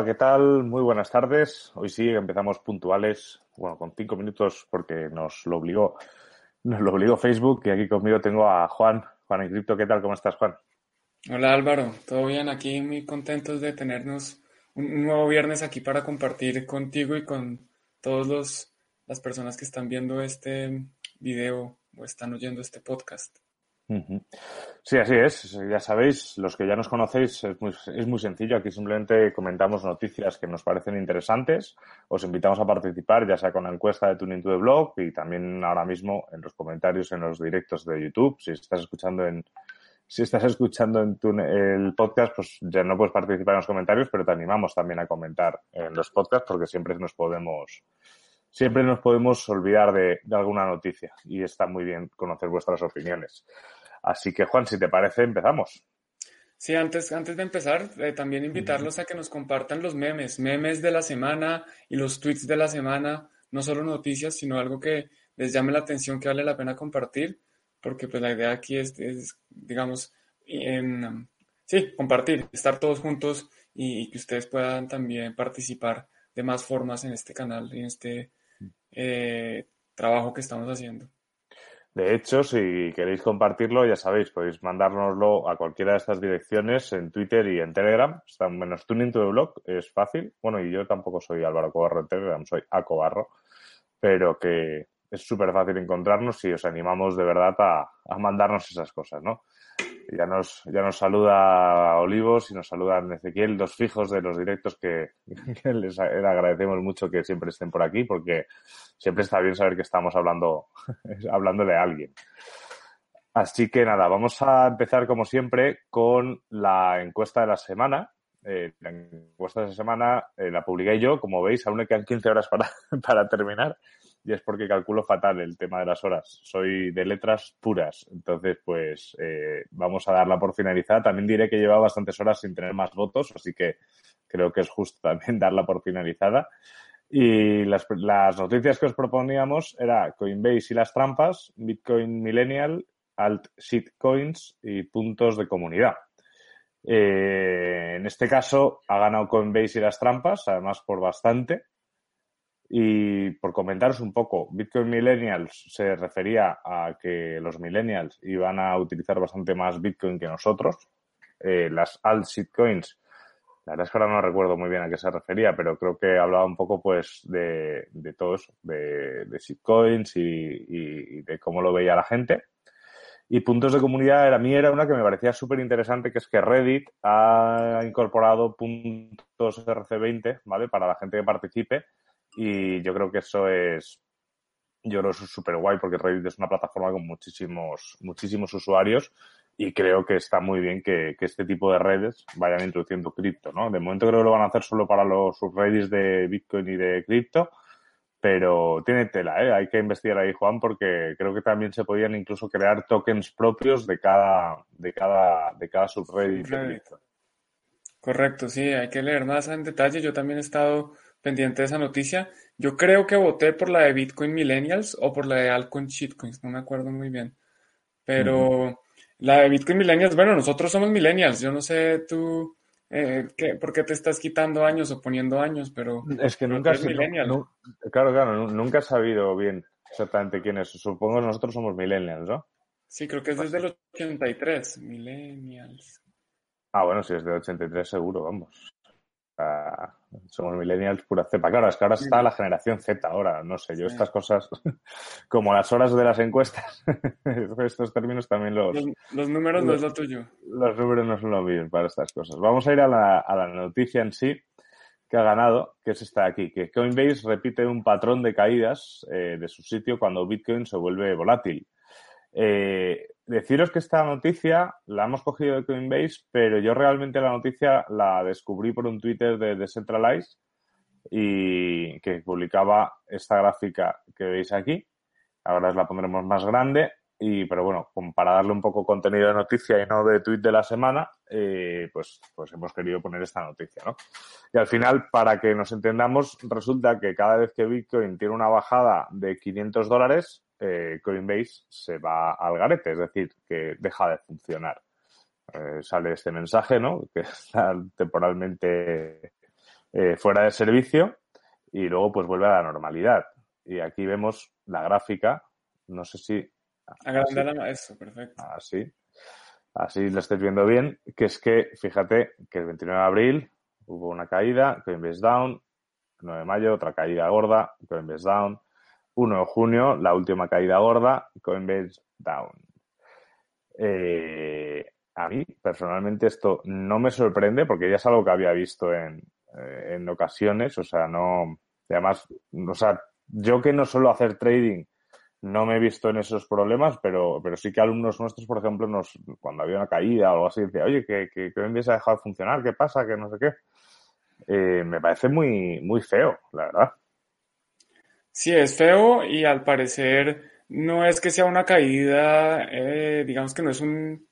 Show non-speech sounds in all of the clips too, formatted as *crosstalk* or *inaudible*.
Hola, ¿qué tal? Muy buenas tardes. Hoy sí empezamos puntuales, bueno, con cinco minutos porque nos lo obligó, nos lo obligó Facebook y aquí conmigo tengo a Juan. Juan en Cripto, ¿qué tal? ¿Cómo estás, Juan? Hola Álvaro, ¿todo bien? Aquí muy contentos de tenernos un nuevo viernes aquí para compartir contigo y con todas las personas que están viendo este video o están oyendo este podcast. Sí, así es. Ya sabéis, los que ya nos conocéis, es muy, es muy sencillo. Aquí simplemente comentamos noticias que nos parecen interesantes. Os invitamos a participar, ya sea con la encuesta de Tuning to the Blog y también ahora mismo en los comentarios en los directos de YouTube. Si estás escuchando en, si estás escuchando en tu, el podcast, pues ya no puedes participar en los comentarios, pero te animamos también a comentar en los podcasts porque siempre nos podemos, siempre nos podemos olvidar de, alguna noticia y está muy bien conocer vuestras opiniones. Así que, Juan, si te parece, empezamos. Sí, antes, antes de empezar, eh, también invitarlos a que nos compartan los memes, memes de la semana y los tweets de la semana, no solo noticias, sino algo que les llame la atención, que vale la pena compartir porque pues la idea aquí es, digamos, en, sí, compartir, estar todos juntos y, que ustedes puedan también participar de más formas en este canal y en este eh, trabajo que estamos haciendo. De hecho, si queréis compartirlo, ya sabéis, podéis mandárnoslo a cualquiera de estas direcciones en Twitter y en Telegram. Está menos tuning to the blog, es fácil. Bueno, y yo tampoco soy Álvaro Cobarro en Telegram, soy A Cobarro, pero que es súper fácil encontrarnos y os animamos de verdad a, mandarnos esas cosas, ¿no? Ya nos, ya nos saluda Olivos y nos saluda Ezequiel, dos fijos de los directos que, *laughs* les agradecemos mucho que siempre estén por aquí porque siempre está bien saber que estamos hablando, *laughs* hablándole a alguien. Así que nada, vamos a empezar como siempre con la encuesta de la semana. Eh, la encuesta de la semana eh, la publiqué yo, como veis, aún me quedan 15 horas para, *laughs* para terminar y es porque calculo fatal el tema de las horas. Soy de letras puras, entonces pues eh, vamos a darla por finalizada. También diré que lleva bastantes horas sin tener más votos, así que creo que es justo *laughs* también darla por finalizada. Y las, las noticias que os proponíamos era Coinbase y las trampas, Bitcoin Millennial, Alt Shitcoins y puntos de comunidad. Eh, en este caso ha ganado Coinbase y las trampas, además por bastante. Y por comentaros un poco, Bitcoin Millennials se refería a que los millennials iban a utilizar bastante más Bitcoin que nosotros. Eh, las alt shitcoins, la verdad es que ahora no recuerdo muy bien a qué se refería, pero creo que hablaba un poco pues de, de todo eso, de, de shitcoins y, de cómo lo veía la gente. Y puntos de comunidad, a mí era una que me parecía súper interesante, que es que Reddit ha incorporado puntos RC20, ¿vale? Para la gente que participe y yo creo que eso es, yo creo que es súper guay porque Reddit es una plataforma con muchísimos, muchísimos usuarios y creo que está muy bien que, que este tipo de redes vayan introduciendo cripto, ¿no? De momento creo que lo van a hacer solo para los subreddits de Bitcoin y de cripto, pero tiene tela, ¿eh? Hay que investigar ahí, Juan, porque creo que también se podían incluso crear tokens propios de cada, de cada, de cada subreddit. Correcto, sí, hay que leer más en detalle. Yo también he estado pendiente de esa noticia. Yo creo que voté por la de Bitcoin Millennials o por la de Altcoin Shitcoins, no me acuerdo muy bien. Pero la de Bitcoin Millennials, bueno, nosotros somos Millennials. Yo no sé tú eh, qué, por qué te estás quitando años o poniendo años, pero. Es que nunca. Es millennial. claro, claro, nunca he sabido bien exactamente quién es. Supongo que nosotros somos Millennials, ¿no? Sí, creo que es desde el 83, Millennials. Ah, bueno, si es de 83 seguro, vamos somos millennials pura cepa. Claro, es que ahora está la generación Z ahora, no sé, yo estas cosas, *laughs* como las horas de las encuestas, *laughs* estos términos también los... Los, números no es lo tuyo. Los números no son lo mío para estas cosas. Vamos a ir a la, noticia en sí que ha ganado, que es esta de aquí, que Coinbase repite un patrón de caídas eh, de su sitio cuando Bitcoin se vuelve volátil. Eh, deciros que esta noticia la hemos cogido de Coinbase, pero yo realmente la noticia la descubrí por un Twitter de Decentralize y que publicaba esta gráfica que veis aquí. Ahora os la pondremos más grande y, pero bueno, para darle un poco contenido de noticia y no de tweet de la semana, eh, pues, pues hemos querido poner esta noticia, ¿no? Y al final, para que nos entendamos, resulta que cada vez que Bitcoin tiene una bajada de 500 dólares, eh, Coinbase se va al garete, es decir, que deja de funcionar. Eh, sale este mensaje, ¿no? *laughs* Que está temporalmente fuera de servicio y luego pues vuelve a la normalidad. Y aquí vemos la gráfica, no sé si Agrandar eso, perfecto. Así. Así lo estáis viendo bien, que es que, fíjate, que el 29 de abril hubo una caída, Coinbase down, 9 de mayo otra caída gorda, Coinbase down, 1 de junio la última caída gorda, Coinbase down. Eh, a mí, personalmente, esto no me sorprende porque ya es algo que había visto en, eh, en ocasiones, o sea, no, además, o sea, yo que no suelo hacer trading no me he visto en esos problemas, pero, pero sí que alumnos nuestros, por ejemplo, nos, cuando había una caída o algo así, decía, oye, que, que, que ha dejado de funcionar, ¿qué pasa? Que no sé qué. Eh, me parece muy, muy feo, la verdad. Sí, es feo y al parecer no es que sea una caída, eh, digamos que no es un,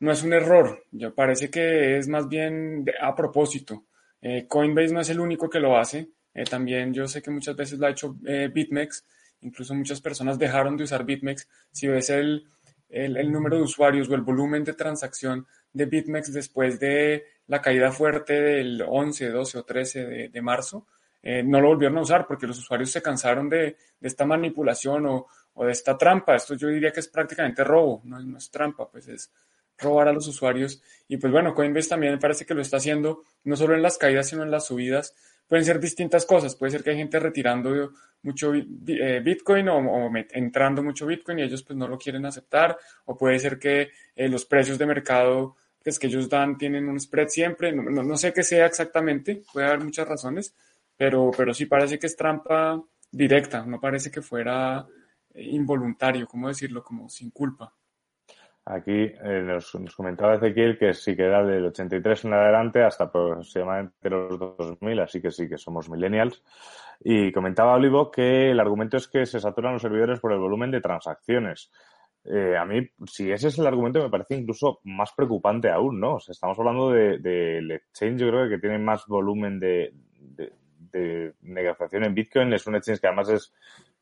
no es un error, yo parece que es más bien a propósito. Eh, Coinbase no es el único que lo hace, también yo sé que muchas veces lo ha hecho BitMEX, Incluso muchas personas dejaron de usar BitMEX. Si ves el, el, número de usuarios o el volumen de transacción de BitMEX después de la caída fuerte del 11, 12 o 13 de, marzo, eh, no lo volvieron a usar porque los usuarios se cansaron de, esta manipulación o, de esta trampa. Esto yo diría que es prácticamente robo, no, no, es trampa, pues es robar a los usuarios. Y pues bueno, Coinbase también parece que lo está haciendo no solo en las caídas, sino en las subidas pueden ser distintas cosas. Puede ser que hay gente retirando mucho eh, Bitcoin o, entrando mucho Bitcoin y ellos pues no lo quieren aceptar. O puede ser que eh, los precios de mercado pues, que ellos dan tienen un spread siempre. No, sé qué sea exactamente, puede haber muchas razones, pero, pero sí parece que es trampa directa, no parece que fuera eh, involuntario, ¿cómo decirlo? Como sin culpa. Aquí eh, nos, comentaba Ezequiel que sí que era del 83 en adelante hasta aproximadamente los 2000, así que sí que somos millennials. Y comentaba Olivo que el argumento es que se saturan los servidores por el volumen de transacciones. Eh, a mí, si ese es el argumento, me parece incluso más preocupante aún, ¿no? O sea, estamos hablando del de, exchange, yo creo que tiene más volumen de, de, de negociación en Bitcoin. Es un exchange que además es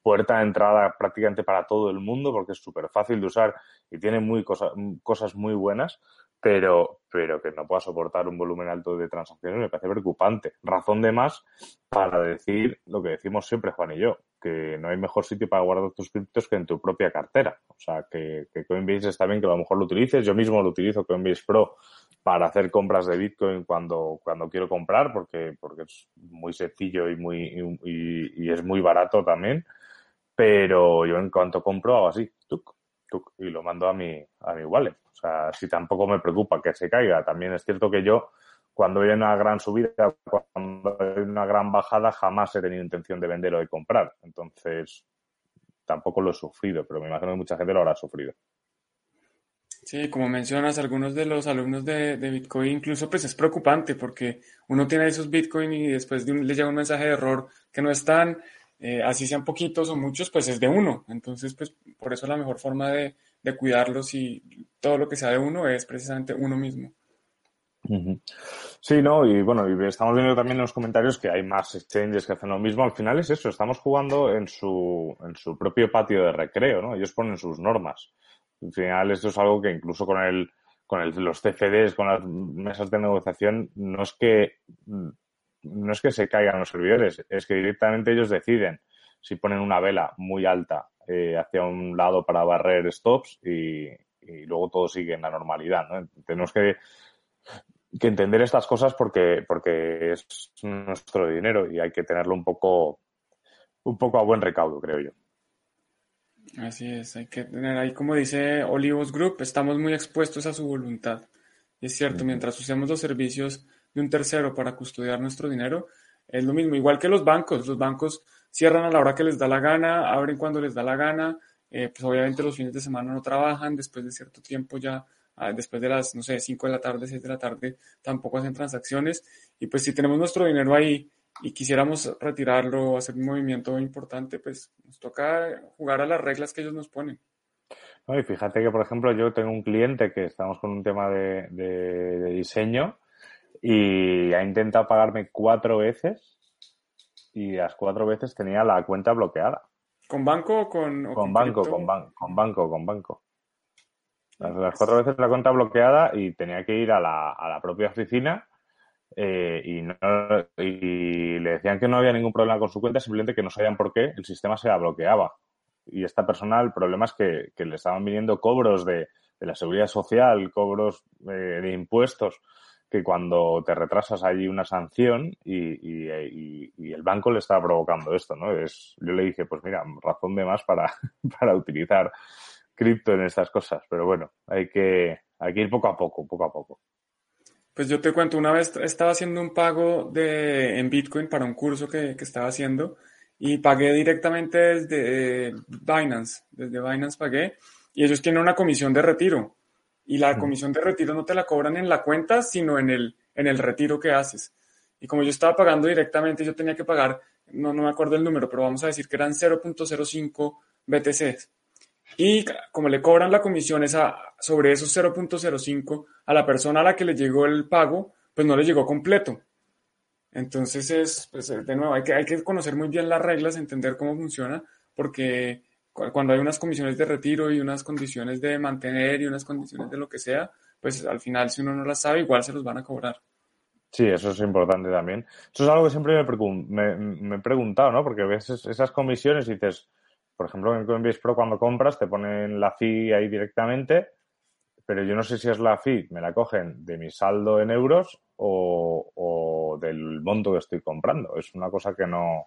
puerta de entrada prácticamente para todo el mundo porque es súper fácil de usar y tiene muy cosas muy buenas, pero, pero que no pueda soportar un volumen alto de transacciones me parece preocupante. Razón de más para decir lo que decimos siempre Juan y yo, que no hay mejor sitio para guardar tus criptos que en tu propia cartera. O sea, que, que Coinbase está bien que a lo mejor lo utilices. Yo mismo lo utilizo Coinbase Pro para hacer compras de Bitcoin cuando, cuando quiero comprar porque, porque es muy sencillo y, muy, y es muy barato también pero yo en cuanto compro hago así, tuk, y lo mando a mi, a mi wallet. O sea, si tampoco me preocupa que se caiga. También es cierto que yo, cuando hay una gran subida, cuando hay una gran bajada, jamás he tenido intención de vender o de comprar. Entonces, tampoco lo he sufrido, pero me imagino que mucha gente lo habrá sufrido. Sí, como mencionas, algunos de los alumnos de, de, Bitcoin incluso pues es preocupante porque uno tiene esos Bitcoin y después de un, le llega un mensaje de error que no están, eh, así sean poquitos o muchos, pues es de uno. Entonces, pues por eso la mejor forma de, cuidarlos y todo lo que sea de uno es precisamente uno mismo. Sí, no, y bueno, y estamos viendo también en los comentarios que hay más exchanges que hacen lo mismo. Al final es eso, estamos jugando en su, en su propio patio de recreo, ¿no? Ellos ponen sus normas. Al final esto es algo que incluso con el, con el, los CFDs, con las mesas de negociación, no es que no es que se caigan los servidores, es que directamente ellos deciden si ponen una vela muy alta eh, hacia un lado para barrer stops y, luego todo sigue en la normalidad. ¿no? Tenemos que, que, entender estas cosas porque, porque es nuestro dinero y hay que tenerlo un poco, un poco a buen recaudo, creo yo. Así es, hay que tener ahí, como dice Olivos Group, estamos muy expuestos a su voluntad. Y es cierto, mientras usemos los servicios de un tercero para custodiar nuestro dinero, es lo mismo, igual que los bancos. Los bancos cierran a la hora que les da la gana, abren cuando les da la gana, eh, pues obviamente los fines de semana no trabajan, después de cierto tiempo ya, ah, después de las, no sé, 5 de la tarde, 6 de la tarde, tampoco hacen transacciones. Y pues si tenemos nuestro dinero ahí y quisiéramos retirarlo o hacer un movimiento importante, pues nos toca jugar a las reglas que ellos nos ponen. y fíjate que, por ejemplo, yo tengo un cliente que estamos con un tema de, de diseño y ha intentado pagarme cuatro veces y las cuatro veces tenía la cuenta bloqueada. ¿Con banco o con.? con, banco, con, con banco, con banco. Las, cuatro veces la cuenta bloqueada y tenía que ir a la, a la propia oficina eh, y, no, y le decían que no había ningún problema con su cuenta, simplemente que no sabían por qué el sistema se la bloqueaba. Y esta persona, el problema es que, le estaban viniendo cobros de, de la seguridad social, cobros eh, de impuestos que cuando te retrasas allí una sanción y, el banco le está provocando esto, ¿no? Es, yo le dije, pues mira, razón de más para, *laughs* para utilizar cripto en estas cosas, pero bueno, hay que, hay que ir poco a poco, poco a poco. Pues yo te cuento, una vez estaba haciendo un pago de, en Bitcoin para un curso que, que estaba haciendo y pagué directamente desde Binance, desde Binance pagué y ellos tienen una comisión de retiro y la comisión de retiro no te la cobran en la cuenta, sino en el, en el retiro que haces. Y como yo estaba pagando directamente, yo tenía que pagar, no, no me acuerdo el número, pero vamos a decir que eran 0.05 BTC. Y como le cobran la comisión esa, sobre esos 0.05 a la persona a la que le llegó el pago, pues no le llegó completo. Entonces es, pues de nuevo, hay que, hay que conocer muy bien las reglas, entender cómo funciona, porque cuando hay unas comisiones de retiro y unas condiciones de mantener y unas condiciones de lo que sea, pues al final si uno no las sabe, igual se los van a cobrar. Sí, eso es importante también. Eso es algo que siempre me, he preguntado, ¿no? Porque ves esas comisiones y dices, por ejemplo, en Coinbase Pro cuando compras te ponen la fee ahí directamente, pero yo no sé si es la fee, me la cogen de mi saldo en euros o, del monto que estoy comprando. Es una cosa que no,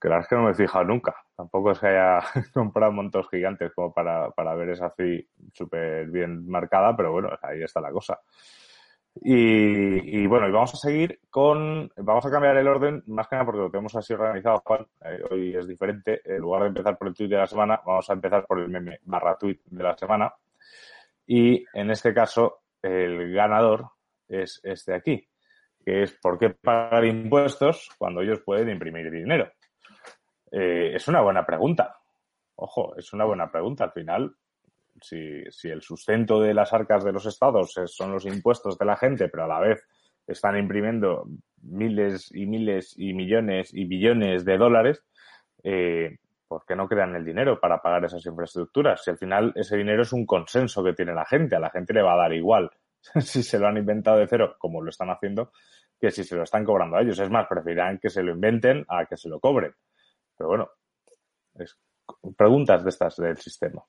que la verdad es que no me he fijado nunca. Tampoco es que haya *laughs* comprado montos gigantes como para, para ver esa fee súper bien marcada, pero bueno, ahí está la cosa. Y, bueno, y vamos a seguir con, vamos a cambiar el orden, más que nada porque lo tenemos así organizado, Juan, eh, hoy es diferente, en lugar de empezar por el tweet de la semana, vamos a empezar por el meme barra tweet de la semana. Y en este caso, el ganador es este aquí, que es ¿por qué pagar impuestos cuando ellos pueden imprimir dinero? Eh, es una buena pregunta. Ojo, es una buena pregunta. Al final, si, si, el sustento de las arcas de los estados son los impuestos de la gente, pero a la vez están imprimiendo miles y miles y millones y billones de dólares, eh, ¿por qué no crean el dinero para pagar esas infraestructuras? Si al final ese dinero es un consenso que tiene la gente, a la gente le va a dar igual *laughs* si se lo han inventado de cero, como lo están haciendo, que si se lo están cobrando a ellos. Es más, preferirán que se lo inventen a que se lo cobren. Pero bueno, es preguntas de estas del sistema.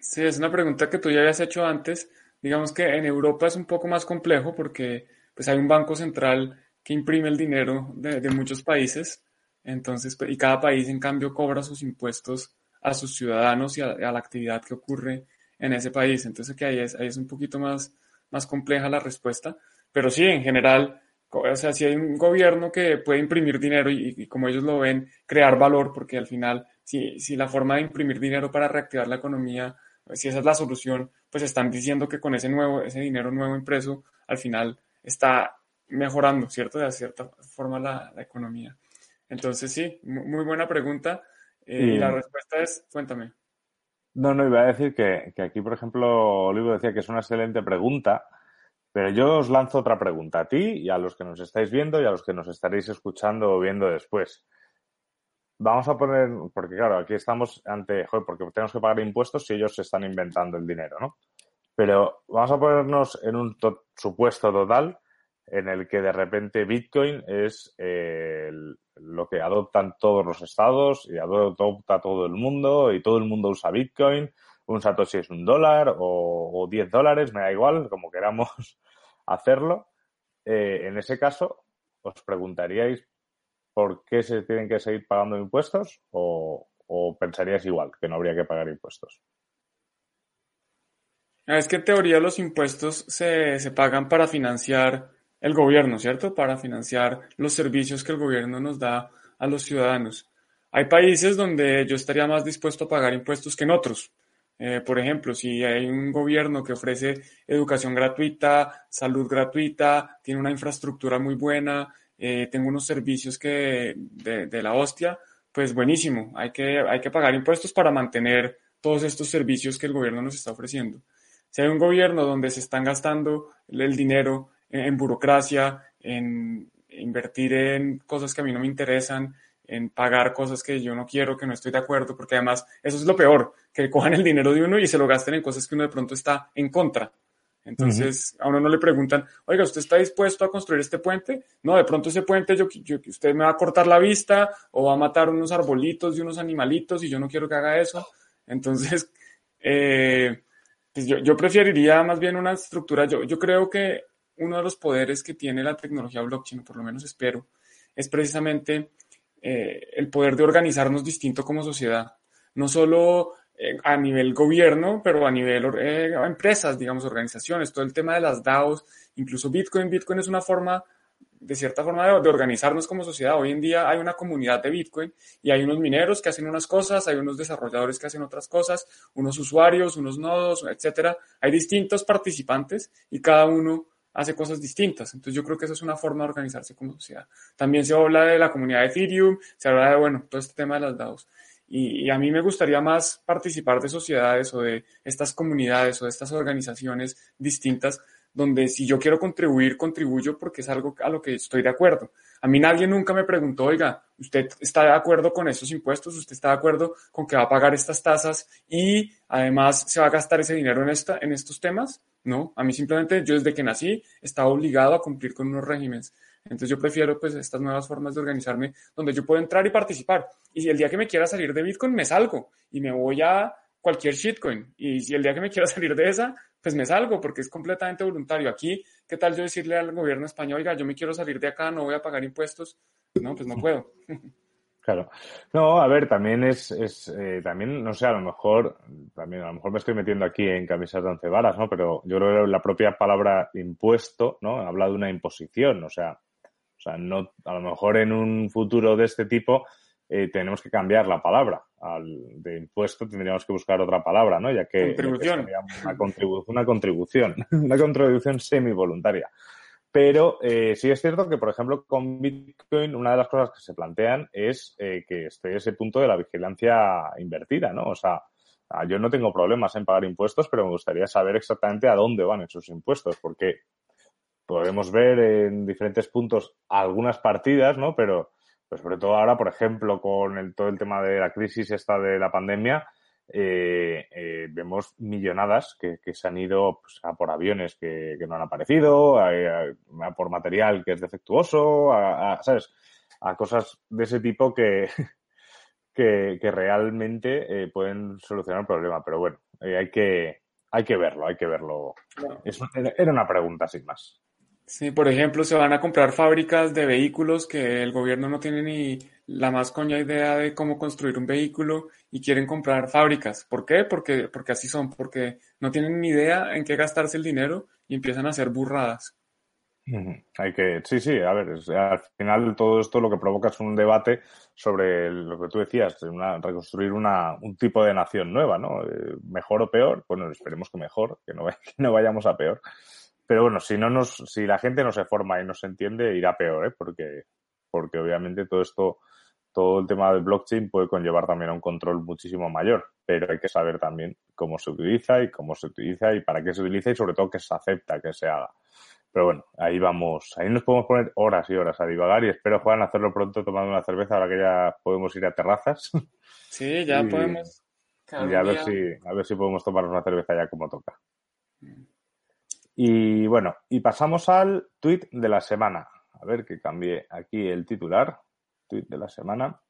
Sí, es una pregunta que tú ya habías hecho antes. Digamos que en Europa es un poco más complejo porque pues hay un banco central que imprime el dinero de, muchos países. Entonces, y cada país en cambio cobra sus impuestos a sus ciudadanos y a, la actividad que ocurre en ese país. Entonces, que ahí es, ahí es un poquito más, más compleja la respuesta. Pero sí, en general, o sea, si hay un gobierno que puede imprimir dinero y, como ellos lo ven, crear valor, porque al final, si, si la forma de imprimir dinero para reactivar la economía, si esa es la solución, pues están diciendo que con ese nuevo, ese dinero nuevo impreso, al final está mejorando, ¿cierto? De cierta forma la, la economía. Entonces, sí, muy buena pregunta. Eh, y la respuesta es, cuéntame. No, no, iba a decir que, que aquí, por ejemplo, Olivo decía que es una excelente pregunta pero yo os lanzo otra pregunta a ti y a los que nos estáis viendo y a los que nos estaréis escuchando o viendo después. Vamos a poner, porque claro, aquí estamos ante, joder, porque tenemos que pagar impuestos si ellos se están inventando el dinero, ¿no? Pero vamos a ponernos en un supuesto total en el que de repente Bitcoin es eh, lo que adoptan todos los estados y adopta todo el mundo y todo el mundo usa Bitcoin un Satoshi es un dólar o, 10 dólares, me da igual, como queramos *laughs* hacerlo. Eh, en ese caso, os preguntaríais por qué se tienen que seguir pagando impuestos o, pensaríais igual, que no habría que pagar impuestos. Ah, es que en teoría los impuestos se, se pagan para financiar el gobierno, ¿cierto? Para financiar los servicios que el gobierno nos da a los ciudadanos. Hay países donde yo estaría más dispuesto a pagar impuestos que en otros. Eh, por ejemplo, si hay un gobierno que ofrece educación gratuita, salud gratuita, tiene una infraestructura muy buena, eh, tengo unos servicios que de, la hostia, pues buenísimo, hay que, hay que pagar impuestos para mantener todos estos servicios que el gobierno nos está ofreciendo. Si hay un gobierno donde se están gastando el dinero en burocracia, en invertir en cosas que a mí no me interesan, en pagar cosas que yo no quiero, que no estoy de acuerdo, porque además eso es lo peor, que cojan el dinero de uno y se lo gasten en cosas que uno de pronto está en contra. Entonces, a uno no le preguntan, oiga, ¿usted está dispuesto a construir este puente? No, de pronto ese puente, yo, yo, usted me va a cortar la vista o va a matar unos arbolitos y unos animalitos y yo no quiero que haga eso. Entonces, *laughs* eh, pues yo, yo, preferiría más bien una estructura, yo, yo creo que uno de los poderes que tiene la tecnología blockchain, por lo menos espero, es precisamente eh, el poder de organizarnos distinto como sociedad. No solo eh, a nivel gobierno, pero a nivel eh, empresas, digamos, organizaciones, todo el tema de las DAOs, incluso Bitcoin. Bitcoin es una forma, de cierta forma, de, organizarnos como sociedad. Hoy en día hay una comunidad de Bitcoin y hay unos mineros que hacen unas cosas, hay unos desarrolladores que hacen otras cosas, unos usuarios, unos nodos, etcétera. Hay distintos participantes y cada uno hace cosas distintas. Entonces yo creo que esa es una forma de organizarse como sociedad. También se habla de la comunidad de Ethereum, se habla de, bueno, todo este tema de las DAOs. Y, a mí me gustaría más participar de sociedades o de estas comunidades o de estas organizaciones distintas donde si yo quiero contribuir, contribuyo porque es algo a lo que estoy de acuerdo. A mí nadie nunca me preguntó, oiga, ¿usted está de acuerdo con esos impuestos? ¿Usted está de acuerdo con que va a pagar estas tasas y además se va a gastar ese dinero en, esta, en estos temas? No, a mí simplemente yo desde que nací estaba obligado a cumplir con unos regímenes. Entonces yo prefiero pues estas nuevas formas de organizarme donde yo puedo entrar y participar. Y el día que me quiera salir de Bitcoin me salgo y me voy a cualquier shitcoin. Y si el día que me quiera *laughs* salir de esa, pues me salgo porque es completamente voluntario. Aquí, ¿qué tal yo decirle al gobierno español, oiga, yo me quiero salir de acá, no voy a pagar impuestos? No, pues no puedo. *laughs* Claro. No, a ver, también es, es eh, también, no sé, a lo mejor, también a lo mejor me estoy metiendo aquí en camisas de once varas, ¿no? Pero yo creo que la propia palabra impuesto, ¿no? Habla de una imposición, o sea, o sea, no, a lo mejor en un futuro de este tipo eh, tenemos que cambiar la palabra al, de impuesto, tendríamos que buscar otra palabra, ¿no? Ya que, contribución. una, contribu una contribución, *laughs* una contribución semi-voluntaria. Pero eh, sí es cierto que, por ejemplo, con Bitcoin, una de las cosas que se plantean es eh, que esté ese punto de la vigilancia invertida, ¿no? O sea, ah, yo no tengo problemas en pagar impuestos, pero me gustaría saber exactamente a dónde van esos impuestos, porque podemos ver en diferentes puntos algunas partidas, ¿no? Pero, pues sobre todo ahora, por ejemplo, con el, todo el tema de la crisis esta de la pandemia, eh, eh, vemos millonadas que, se han ido pues, a por aviones que, no han aparecido, a, por material que es defectuoso, a, ¿sabes? A cosas de ese tipo *laughs* que, que, realmente eh, pueden solucionar el problema. Pero bueno, hay, que, hay que verlo, hay que verlo. era una pregunta sin más. Sí, por ejemplo, se van a comprar fábricas de vehículos que el gobierno no tiene ni la más coña idea de cómo construir un vehículo y quieren comprar fábricas. ¿Por qué? Porque, porque así son, porque no tienen ni idea en qué gastarse el dinero y empiezan a hacer burradas. Hay que, sí, sí, a ver, al final todo esto lo que provoca es un debate sobre lo que tú decías, una, reconstruir una, un tipo de nación nueva, ¿no? Eh, mejor o peor, bueno, esperemos que mejor, que no, *laughs* que no vayamos a peor. Pero bueno, si no nos, si la gente no se forma y no se entiende, irá peor, ¿eh? Porque, porque obviamente todo esto, todo el tema del blockchain puede conllevar también a un control muchísimo mayor, pero hay que saber también cómo se utiliza y cómo se utiliza y para qué se utiliza y sobre todo que se acepta que se haga. Pero bueno, ahí vamos, ahí nos podemos poner horas y horas a divagar y espero, Juan, hacerlo pronto tomando una cerveza ahora que ya podemos ir a terrazas. *laughs* Sí, ya podemos. Y a ver, si, a ver si podemos tomar una cerveza ya como toca. Mm. Y bueno, y pasamos al tweet de la semana. A ver que cambie aquí el titular, tweet de la semana,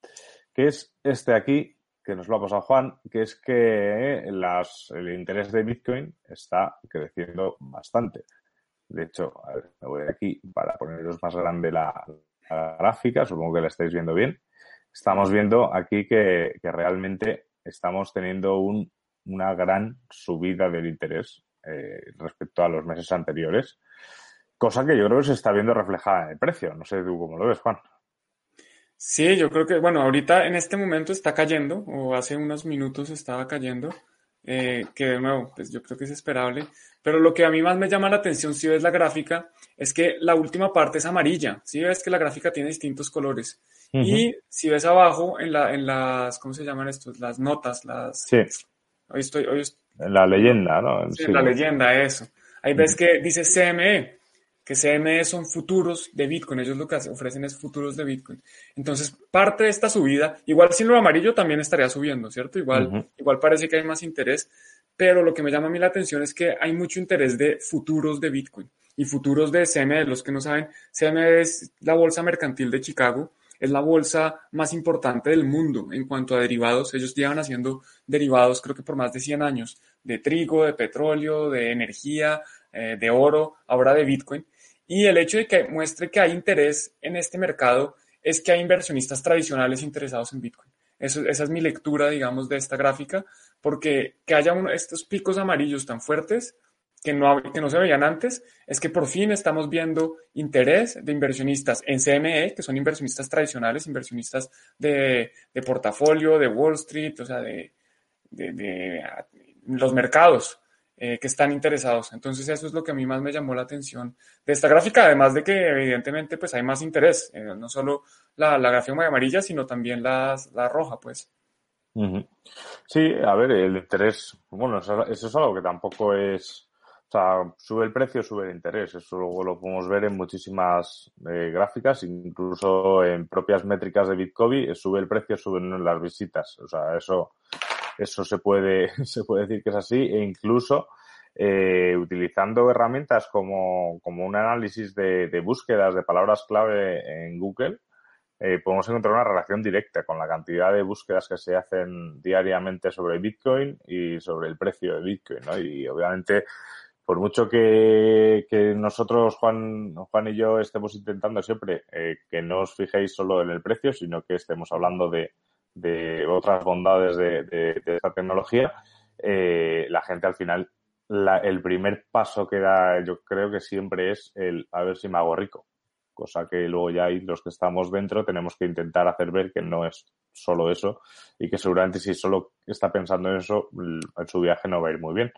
que es este aquí, que nos lo ha pasado Juan, que es que las, el interés de Bitcoin está creciendo bastante. De hecho, a ver, me voy aquí para poneros más grande la, gráfica, supongo que la estáis viendo bien. Estamos viendo aquí que, que realmente estamos teniendo un, una gran subida del interés eh, respecto a los meses anteriores, cosa que yo creo que se está viendo reflejada en el precio. No sé tú cómo lo ves, Juan. Sí, yo creo que, bueno, ahorita en este momento está cayendo, o hace unos minutos estaba cayendo, eh, que de nuevo, pues yo creo que es esperable. Pero lo que a mí más me llama la atención, si ves la gráfica, es que la última parte es amarilla. Si ves que la gráfica tiene distintos colores. Y si ves abajo, en, la, en las, ¿cómo se llaman estos? Las notas, las... Sí. Hoy estoy, hoy En la leyenda, ¿no? Sí, en la leyenda, eso. Ahí ves que dice CME que CME son futuros de Bitcoin, ellos lo que ofrecen es futuros de Bitcoin. Entonces, parte de esta subida, igual sin lo amarillo también estaría subiendo, ¿cierto? Igual, igual parece que hay más interés, pero lo que me llama a mí la atención es que hay mucho interés de futuros de Bitcoin y futuros de CME, los que no saben, CME es la bolsa mercantil de Chicago, es la bolsa más importante del mundo en cuanto a derivados. Ellos llevan haciendo derivados creo que por más de 100 años, de trigo, de petróleo, de energía, eh, de oro, ahora de Bitcoin. Y el hecho de que muestre que hay interés en este mercado es que hay inversionistas tradicionales interesados en Bitcoin. Eso, esa es mi lectura, digamos, de esta gráfica, porque que haya estos picos amarillos tan fuertes que no, que no se veían antes, es que por fin estamos viendo interés de inversionistas en CME, que son inversionistas tradicionales, inversionistas de, de portafolio, de Wall Street, o sea, de, de, los mercados. Eh, que están interesados. Entonces eso es lo que a mí más me llamó la atención de esta gráfica, además de que evidentemente pues hay más interés, eh, no solo la, la gráfica muy amarilla, sino también la, la roja, pues. Sí, a ver, el interés, bueno, eso, es algo que tampoco es, o sea, sube el precio, sube el interés. Eso luego lo podemos ver en muchísimas eh, gráficas, incluso en propias métricas de Bitcoin, sube el precio, suben las visitas. O sea, eso eso se puede, *laughs* se puede decir que es así e incluso eh, utilizando herramientas como, como un análisis de, de, búsquedas de palabras clave en Google, eh, podemos encontrar una relación directa con la cantidad de búsquedas que se hacen diariamente sobre Bitcoin y sobre el precio de Bitcoin, ¿no? Y obviamente, por mucho que, nosotros, Juan, Juan y yo, estemos intentando siempre eh, que no os fijéis solo en el precio, sino que estemos hablando de, otras bondades de, de, de esta tecnología, eh, la gente al final, la, el primer paso que da, yo creo que siempre es el a ver si me hago rico. Cosa que luego ya hay los que estamos dentro tenemos que intentar hacer ver que no es solo eso y que seguramente si solo está pensando en eso, en su viaje no va a ir muy bien.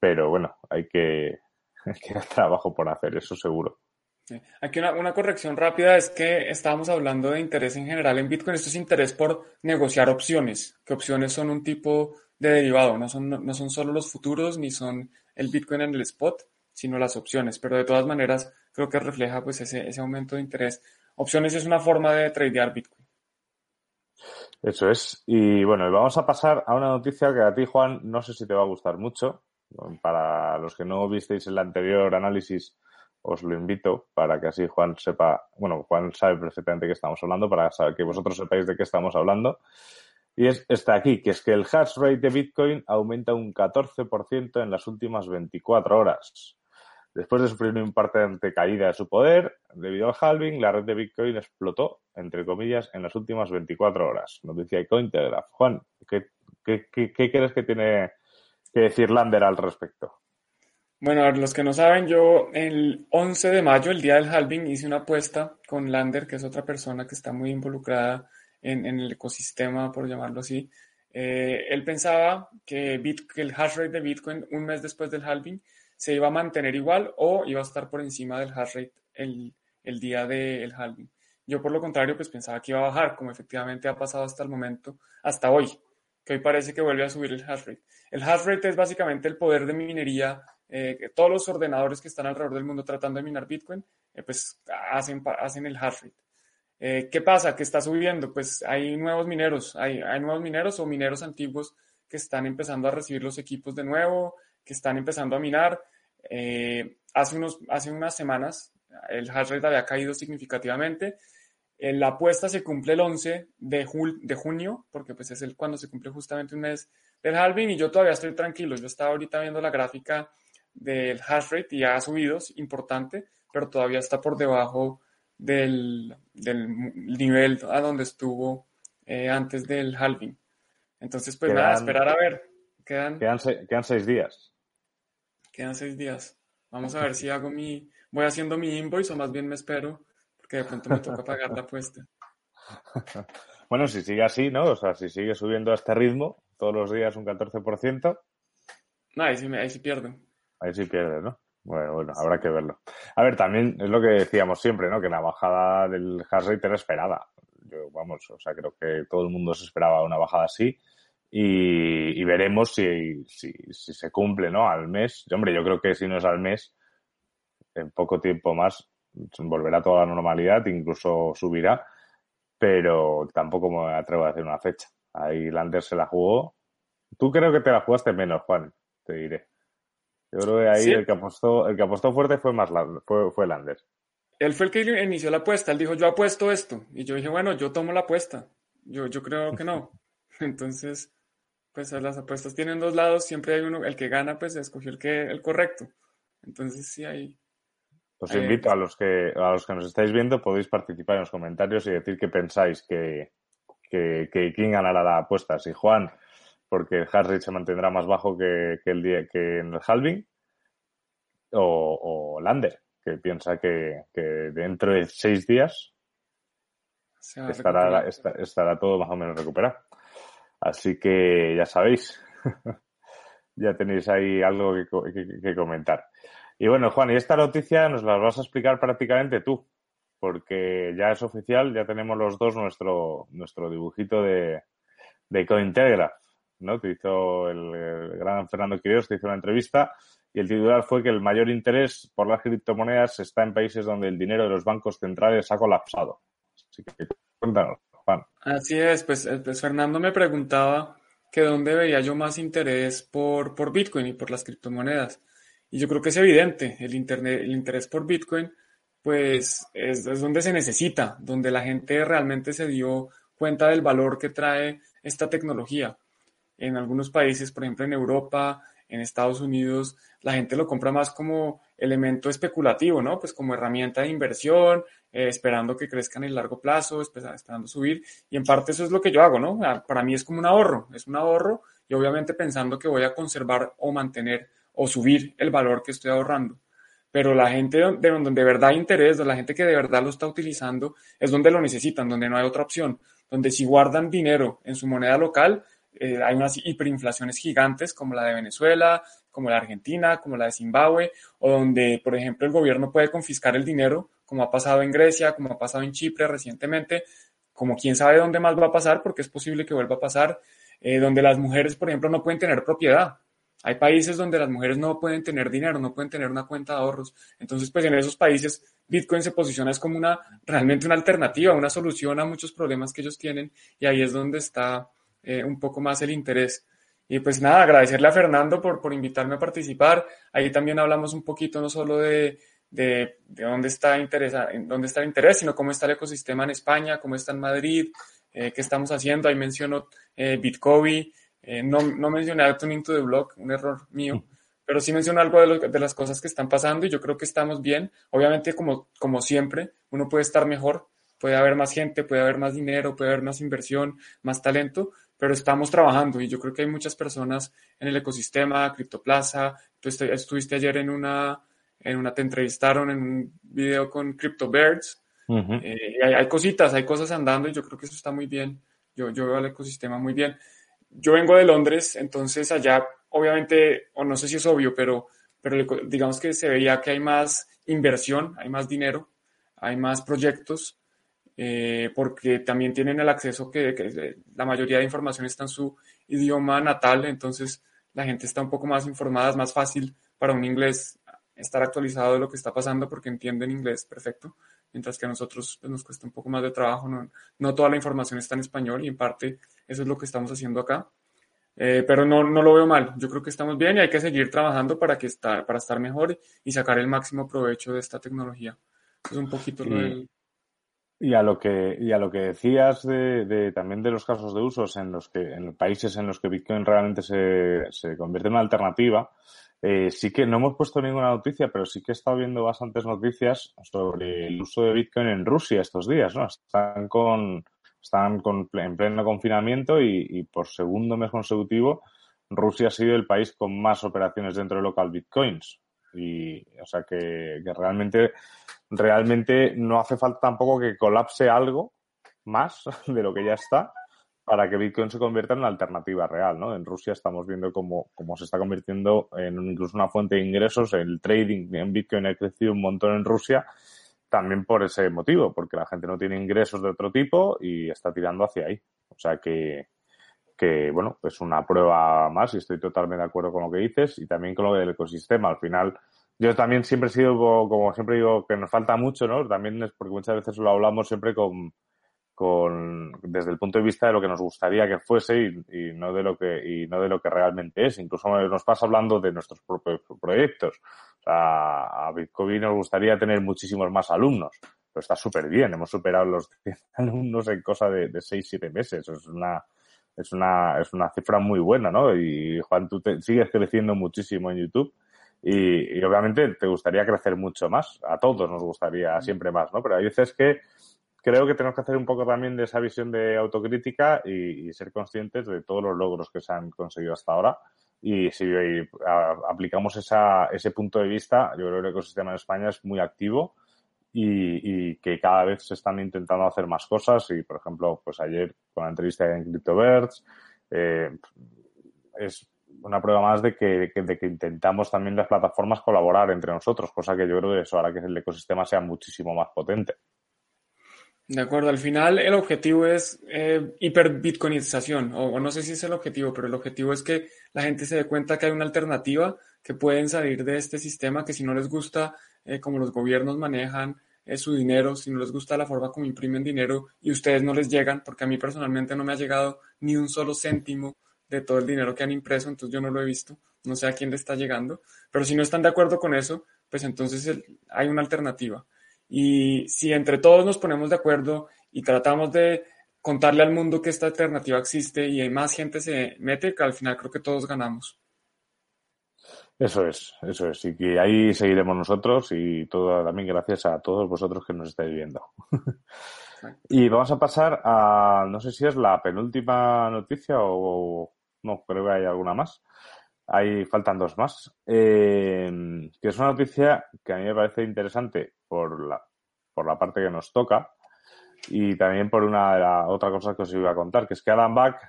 Pero bueno, hay que, *laughs* hay que trabajo por hacer, eso seguro. Aquí una, una, corrección rápida es que estábamos hablando de interés en general en Bitcoin. Esto es interés por negociar opciones, que opciones son un tipo de derivado, no son, no son solo los futuros ni son el Bitcoin en el spot, sino las opciones. Pero de todas maneras creo que refleja pues ese, ese aumento de interés. Opciones es una forma de tradear Bitcoin. Eso es. Y bueno, vamos a pasar a una noticia que a ti, Juan, no sé si te va a gustar mucho. Para los que no visteis el anterior análisis, os lo invito para que así Juan sepa, bueno, Juan sabe perfectamente de qué estamos hablando, para que vosotros sepáis de qué estamos hablando. Y es está aquí, que es que el hash rate de Bitcoin aumenta un 14% en las últimas 24 horas. Después de sufrir una importante caída de su poder, debido al halving, la red de Bitcoin explotó, entre comillas, en las últimas 24 horas. Noticia de Cointelegraph. Juan, ¿qué, qué, qué, qué crees que tiene que decir Lander al respecto? Bueno, a los que no saben, yo el 11 de mayo, el día del halving, hice una apuesta con Lander, que es otra persona que está muy involucrada en, el ecosistema, por llamarlo así. Eh, él pensaba que, el hash rate de Bitcoin un mes después del halving se iba a mantener igual o iba a estar por encima del hash rate el día del halving. Yo, por lo contrario, pues pensaba que iba a bajar, como efectivamente ha pasado hasta el momento, hasta hoy, que hoy parece que vuelve a subir el hash rate. El hash rate es básicamente el poder de minería eh, todos los ordenadores que están alrededor del mundo tratando de minar Bitcoin, eh, pues hacen, hacen el hash rate. Eh, ¿Qué pasa? ¿Qué está subiendo? Pues hay nuevos mineros, hay, hay nuevos mineros o mineros antiguos que están empezando a recibir los equipos de nuevo, que están empezando a minar. Eh, hace, unos, hace unas semanas el hash rate había caído significativamente. La apuesta se cumple el 11 de, jul de junio, porque pues es el, cuando se cumple justamente un mes del halving y yo todavía estoy tranquilo. Yo estaba ahorita viendo la gráfica del hash rate y ha subido, importante, pero todavía está por debajo del, del nivel a donde estuvo eh, antes del halving. Entonces, pues quedan, nada, esperar a ver. Quedan, quedan, se, quedan, seis días. Quedan seis días. Vamos a ver si hago mi, voy haciendo mi invoice o más bien me espero, porque de pronto me toca pagar la apuesta. *laughs* bueno, si sigue así, ¿no? O sea, si sigue subiendo a este ritmo, todos los días un 14%. No, ahí sí, ahí sí pierden. Ahí sí pierde, ¿no? Bueno, bueno, habrá que verlo. A ver, también es lo que decíamos siempre, ¿no? Que la bajada del hash rate era esperada. Yo, vamos, o sea, creo que todo el mundo se esperaba una bajada así y, veremos si, si, si, se cumple, ¿no? Al mes. hombre, yo creo que si no es al mes, en poco tiempo más volverá toda la normalidad, incluso subirá, pero tampoco me atrevo a hacer una fecha. Ahí Lander se la jugó. Tú creo que te la jugaste menos, Juan, te diré. Yo creo que ahí el que apostó, el que apostó fuerte fue más fue, fue Lander. Él fue el que inició la apuesta. Él dijo, yo apuesto esto. Y yo dije, bueno, yo tomo la apuesta. Yo, yo creo que no. *laughs* Entonces, pues las apuestas tienen dos lados. Siempre hay uno, el que gana, pues escogió el que, el correcto. Entonces, sí, hay. Os invito a los que, a los que nos estáis viendo, podéis participar en los comentarios y decir qué pensáis que, que, que quién ganará la apuesta. Si Juan porque el hash se mantendrá más bajo que, el día, que en el halving, o, Lander, que piensa que, dentro de seis días estará, estará todo más o menos recuperado. Así que ya sabéis, *laughs* ya tenéis ahí algo que, comentar. Y bueno, Juan, y esta noticia nos la vas a explicar prácticamente tú, porque ya es oficial, ya tenemos los dos nuestro, nuestro dibujito de, de Cointegraph. ¿no? Te hizo el, gran Fernando Quiroz, te hizo una entrevista y el titular fue que el mayor interés por las criptomonedas está en países donde el dinero de los bancos centrales ha colapsado. Así que cuéntanos, Juan. Así es, pues, eh, pues Fernando me preguntaba que dónde veía yo más interés por, por Bitcoin y por las criptomonedas. Y yo creo que es evidente, el, internet, el interés por Bitcoin, pues es, es donde se necesita, donde la gente realmente se dio cuenta del valor que trae esta tecnología en algunos países, por ejemplo en Europa, en Estados Unidos, la gente lo compra más como elemento especulativo, ¿no? Pues como herramienta de inversión, eh, esperando que crezca en el largo plazo, esperando subir. Y en parte eso es lo que yo hago, ¿no? Para mí es como un ahorro, es un ahorro y obviamente pensando que voy a conservar o mantener o subir el valor que estoy ahorrando. Pero la gente de donde de verdad hay interés, la gente que de verdad lo está utilizando, es donde lo necesitan, donde no hay otra opción, donde si guardan dinero en su moneda local, eh, hay unas hiperinflaciones gigantes como la de Venezuela, como la de Argentina, como la de Zimbabue, o donde, por ejemplo, el gobierno puede confiscar el dinero, como ha pasado en Grecia, como ha pasado en Chipre recientemente, como quién sabe dónde más va a pasar, porque es posible que vuelva a pasar, eh, donde las mujeres, por ejemplo, no pueden tener propiedad. Hay países donde las mujeres no pueden tener dinero, no pueden tener una cuenta de ahorros. Entonces, pues en esos países Bitcoin se posiciona es como una realmente una alternativa, una solución a muchos problemas que ellos tienen y ahí es donde está eh, un poco más el interés. Y pues nada, agradecerle a Fernando por, por invitarme a participar. Ahí también hablamos un poquito no solo de, de, dónde, está interés, dónde está el interés, sino cómo está el ecosistema en España, cómo está en Madrid, eh, qué estamos haciendo. Ahí menciono eh, Bitcoin, eh, no, no mencioné a Tuning to the Block, un error mío, pero sí menciono algo de, de, las cosas que están pasando y yo creo que estamos bien. Obviamente, como, como siempre, uno puede estar mejor, puede haber más gente, puede haber más dinero, puede haber más inversión, más talento, pero estamos trabajando y yo creo que hay muchas personas en el ecosistema, Criptoplaza, tú estuviste ayer en una, en una, te entrevistaron en un video con CryptoBirds, eh, y hay, cositas, hay cosas andando y yo creo que eso está muy bien, yo, yo veo el ecosistema muy bien. Yo vengo de Londres, entonces allá, obviamente, o no sé si es obvio, pero, pero digamos que se veía que hay más inversión, hay más dinero, hay más proyectos, eh, porque también tienen el acceso que, la mayoría de información está en su idioma natal, entonces la gente está un poco más informada, es más fácil para un inglés estar actualizado de lo que está pasando porque entienden inglés perfecto, mientras que a nosotros pues, nos cuesta un poco más de trabajo, no, no, toda la información está en español y en parte eso es lo que estamos haciendo acá. Eh, pero no, no lo veo mal, yo creo que estamos bien y hay que seguir trabajando para, que estar, para estar mejor y sacar el máximo provecho de esta tecnología. Es un poquito lo del, y a lo que, y a lo que decías de, de, también de los casos de usos en los que, en países en los que Bitcoin realmente se, se convierte en una alternativa, eh, sí que no hemos puesto ninguna noticia, pero sí que he estado viendo bastantes noticias sobre el uso de Bitcoin en Rusia estos días, ¿no? Están con, están con, en pleno confinamiento y, y por segundo mes consecutivo Rusia ha sido el país con más operaciones dentro de local Bitcoins. Y, o sea, que, realmente, realmente no hace falta tampoco que colapse algo, más *laughs* de lo que ya está para que Bitcoin se convierta en una alternativa real, ¿no? En Rusia estamos viendo cómo, cómo se está convirtiendo en incluso una fuente de ingresos. El trading en Bitcoin ha crecido un montón en Rusia también por ese motivo, porque la gente no tiene ingresos de otro tipo y está tirando hacia ahí. O sea que, que bueno, es una prueba más y estoy totalmente de acuerdo con lo que dices y también con lo del ecosistema. Al final, yo también siempre he sido, como siempre digo, que nos falta mucho, ¿no? También es porque muchas veces lo hablamos siempre con, con desde el punto de vista de lo que nos gustaría que fuese y, no de lo que y no de lo que realmente es. Incluso nos pasa hablando de nuestros propios proyectos. O sea a Bitcoin nos gustaría tener muchísimos más alumnos pero está súper bien hemos superado los *laughs* 100 alumnos en cosa de, de 6 7 meses. Es una es una es una cifra muy buena no y Juan tú te, sigues creciendo muchísimo en YouTube y, y obviamente te gustaría crecer mucho más. A todos nos gustaría siempre más no pero hay veces que creo que tenemos que hacer un poco también de esa visión de autocrítica y, ser conscientes de todos los logros que se han conseguido hasta ahora. Y si aplicamos esa, ese punto de vista, yo creo que el ecosistema en España es muy activo y, que cada vez se están intentando hacer más cosas. Y, por ejemplo, pues ayer con la entrevista en CryptoBirds, eh, es una prueba más de que, de que, intentamos también las plataformas colaborar entre nosotros, cosa que yo creo que eso hará que el ecosistema sea muchísimo más potente. De acuerdo, al final el objetivo es eh, hiperbitcoinización, o, no sé si es el objetivo, pero el objetivo es que la gente se dé cuenta que hay una alternativa, que pueden salir de este sistema, que si no les gusta eh, como los gobiernos manejan eh, su dinero, si no les gusta la forma como imprimen dinero y ustedes no les llegan, porque a mí personalmente no me ha llegado ni un solo céntimo de todo el dinero que han impreso, entonces yo no lo he visto, no sé a quién le está llegando, pero si no están de acuerdo con eso, pues entonces hay una alternativa. Y si entre todos nos ponemos de acuerdo y tratamos de contarle al mundo que esta alternativa existe y hay más gente se mete, que al final creo que todos ganamos. Eso es, eso es. Y que ahí seguiremos nosotros y todo también gracias a todos vosotros que nos estáis viendo. y vamos a pasar a, no sé si es la penúltima noticia o no, creo que hay alguna más. Ahí faltan dos más. Eh, que es una noticia que a mí me parece interesante por la, por la parte que nos toca y también por una de las otras cosas que os iba a contar, que es que Adam Back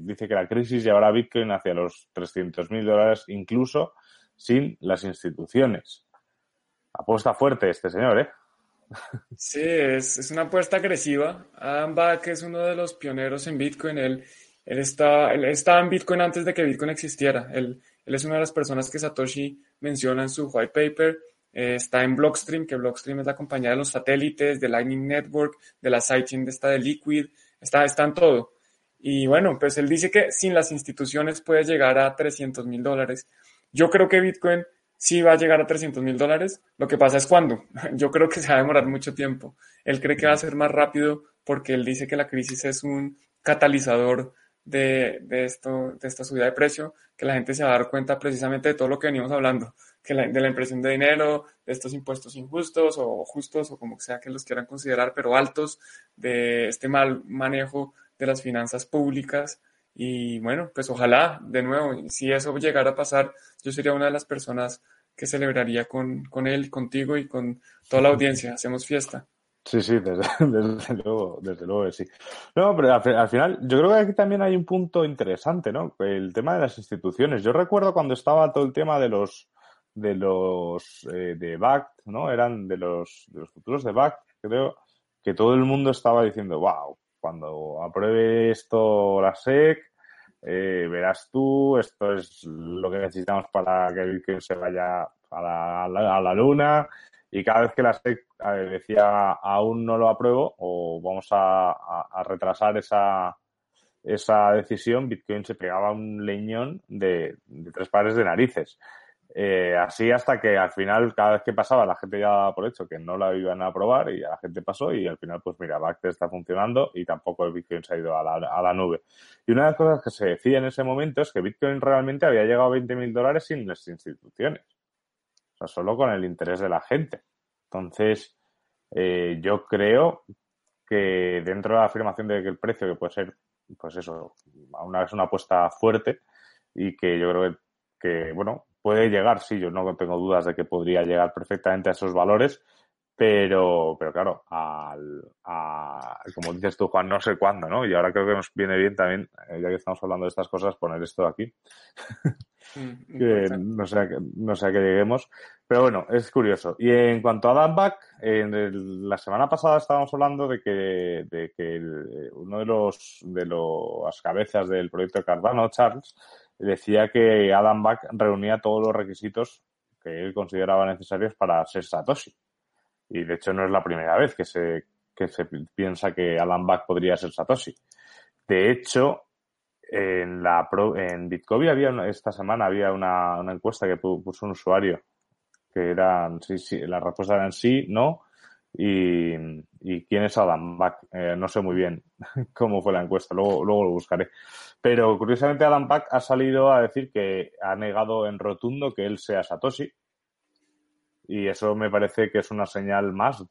dice que la crisis llevará a Bitcoin hacia los 300 mil dólares incluso sin las instituciones. Apuesta fuerte este señor, ¿eh? Sí, es, es una apuesta agresiva. Adam Back es uno de los pioneros en Bitcoin. Él él, está, él estaba en Bitcoin antes de que Bitcoin existiera. Él, él es una de las personas que Satoshi menciona en su white paper. Eh, está en Blockstream, que Blockstream es la compañía de los satélites, de Lightning Network, de la sidechain de esta de Liquid. Está, está en todo. Y bueno, pues él dice que sin las instituciones puede llegar a 300 mil dólares. Yo creo que Bitcoin sí va a llegar a 300 mil dólares. Lo que pasa es cuándo. *laughs* Yo creo que se va a demorar mucho tiempo. Él cree que va a ser más rápido porque él dice que la crisis es un catalizador de, de, esto, de esta subida de precio, que la gente se va a dar cuenta precisamente de todo lo que venimos hablando, que de la impresión de dinero, de estos impuestos injustos o justos o como sea que los quieran considerar, pero altos, de este mal manejo de las finanzas públicas. Y bueno, pues ojalá, de nuevo, si eso llegara a pasar, yo sería una de las personas que celebraría con, con él, contigo y con toda la audiencia. Hacemos fiesta. Sí, sí, *laughs* desde, luego, desde luego que sí. No, pero al, final, yo creo que aquí también hay un punto interesante, ¿no? El tema de las instituciones. Yo recuerdo cuando estaba todo el tema de los de los eh, de BACT, ¿no? Eran de los, de los futuros de BACT, creo, que todo el mundo estaba diciendo, wow, cuando apruebe esto la SEC, eh, verás tú, esto es lo que necesitamos para que se vaya a la, a la luna, y cada vez que la SEC decía aún no lo apruebo o vamos a, retrasar esa, esa decisión, Bitcoin se pegaba un leñón de, tres pares de narices. Eh, así hasta que al final, cada vez que pasaba, la gente ya daba por hecho que no la iban a aprobar y la gente pasó y al final, pues mira, Back está funcionando y tampoco el Bitcoin se ha ido a la, a la nube. Y una de las cosas que se decía en ese momento es que Bitcoin realmente había llegado a 20 mil dólares sin las instituciones. O sea, solo con el interés de la gente. Entonces, eh, yo creo que dentro de la afirmación de que el precio, que puede ser, pues eso, una vez una apuesta fuerte y que yo creo que, bueno, puede llegar, sí, yo no tengo dudas de que podría llegar perfectamente a esos valores, Pero, pero claro, al, a, como dices tú, Juan, no sé cuándo, ¿no? Y ahora creo que nos viene bien también, eh, ya que estamos hablando de estas cosas, poner esto aquí. Mm, *laughs* que no sé, no sé a qué lleguemos. Pero bueno, es curioso. Y en cuanto a Dan Back, en la semana pasada estábamos hablando de que, de que uno de los de las cabezas del proyecto Cardano, Charles, decía que Adam Back reunía todos los requisitos que él consideraba necesarios para ser Satoshi. Y de hecho no es la primera vez que se, que se piensa que Alan Back podría ser Satoshi. De hecho, en la en Bitcoin había esta semana había una, una encuesta que puso un usuario que eran sí, sí, las respuestas eran sí, no y, y quién es Adam Back. Eh, no sé muy bien *laughs* cómo fue la encuesta, luego, luego lo buscaré. Pero curiosamente Adam Back ha salido a decir que ha negado en rotundo que él sea Satoshi y eso me parece que es una señal más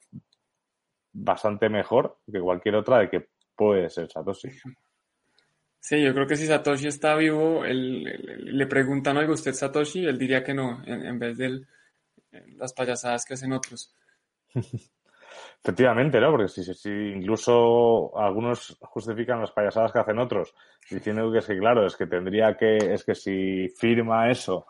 bastante mejor que cualquier otra de que puede ser Satoshi. Sí, yo creo que si Satoshi está vivo, él, le preguntan, oiga, ¿usted Satoshi? Él diría que no, en, vez de las payasadas que hacen otros. *laughs* Efectivamente, ¿no? Porque si, si, incluso algunos justifican las payasadas que hacen otros, diciendo que es que, claro, es que tendría que, es que si firma eso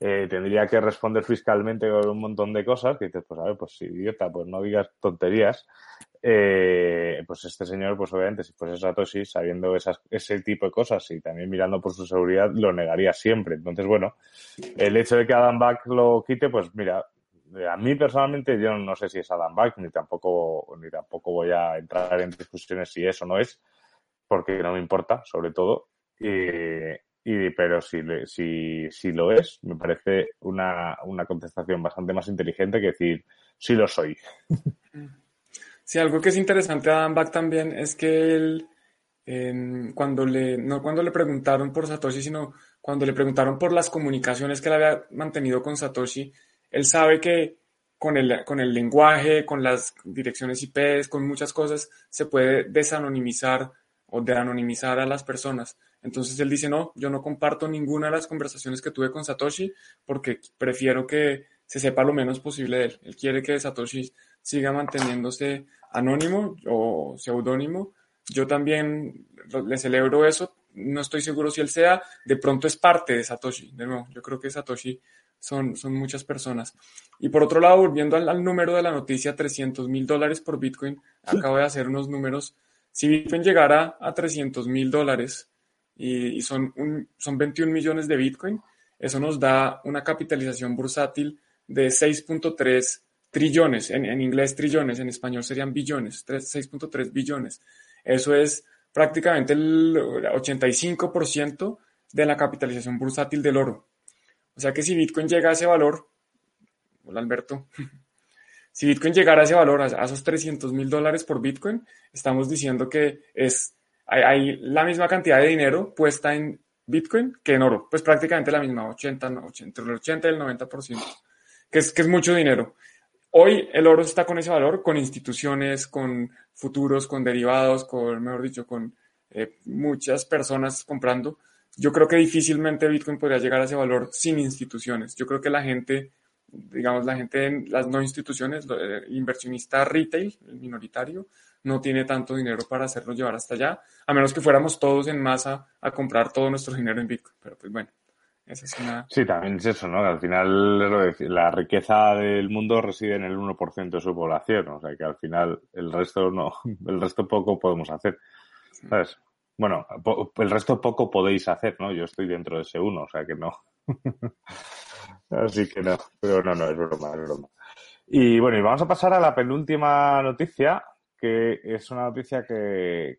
eh, tendría que responder fiscalmente con un montón de cosas, que dices, pues a ver, pues idiota, pues no digas tonterías. Eh, pues este señor, pues obviamente, si fuese Satoshi, sabiendo esas, ese tipo de cosas y también mirando por su seguridad, lo negaría siempre. Entonces, bueno, el hecho de que Adam Back lo quite, pues mira, a mí personalmente yo no sé si es Adam Back, ni tampoco, ni tampoco voy a entrar en discusiones si es o no es, porque no me importa, sobre todo. Y, y, pero si, si, si lo es, me parece una, una contestación bastante más inteligente que decir, sí lo soy. Sí, algo que es interesante a Back también es que él, cuando le, no cuando le preguntaron por Satoshi, sino cuando le preguntaron por las comunicaciones que él había mantenido con Satoshi, él sabe que con el, con el lenguaje, con las direcciones IP, con muchas cosas, se puede desanonimizar o de anonimizar a las personas. Entonces él dice, no, yo no comparto ninguna de las conversaciones que tuve con Satoshi porque prefiero que se sepa lo menos posible de él. Él quiere que Satoshi siga manteniéndose anónimo o seudónimo. Yo también le celebro eso. No estoy seguro si él sea, de pronto es parte de Satoshi. De nuevo, yo creo que Satoshi son, son muchas personas. Y por otro lado, volviendo al, al número de la noticia, 300 mil dólares por Bitcoin, acabo de hacer unos números si Bitcoin llegara a 300 mil dólares y, son, son 21 millones de Bitcoin, eso nos da una capitalización bursátil de 6.3 trillones, en, inglés trillones, en español serían billones, 6.3 billones. Eso es prácticamente el 85% de la capitalización bursátil del oro. O sea que si Bitcoin llega a ese valor, hola Alberto, *laughs* si Bitcoin llegara a ese valor, a, esos 300 mil dólares por Bitcoin, estamos diciendo que es, hay, la misma cantidad de dinero puesta en Bitcoin que en oro. Pues prácticamente la misma, 80, entre el 80 y el 90%, que es, que es mucho dinero. Hoy el oro está con ese valor, con instituciones, con futuros, con derivados, con, mejor dicho, con eh, muchas personas comprando. Yo creo que difícilmente Bitcoin podría llegar a ese valor sin instituciones. Yo creo que la gente digamos, la gente en las no instituciones, el inversionista retail, el minoritario, no tiene tanto dinero para hacerlo llevar hasta allá, a menos que fuéramos todos en masa a comprar todo nuestro dinero en Bitcoin. Pero pues bueno, esa es una... Sí, también es eso, ¿no? al final la riqueza del mundo reside en el 1% de su población, o sea que al final el resto no, *laughs* el resto poco podemos hacer, ¿sabes? Bueno, el resto poco podéis hacer, ¿no? Yo estoy dentro de ese uno, o sea que no. *laughs* Así que no, pero no, no, es broma, es broma. Y bueno, y vamos a pasar a la penúltima noticia, que es una noticia que,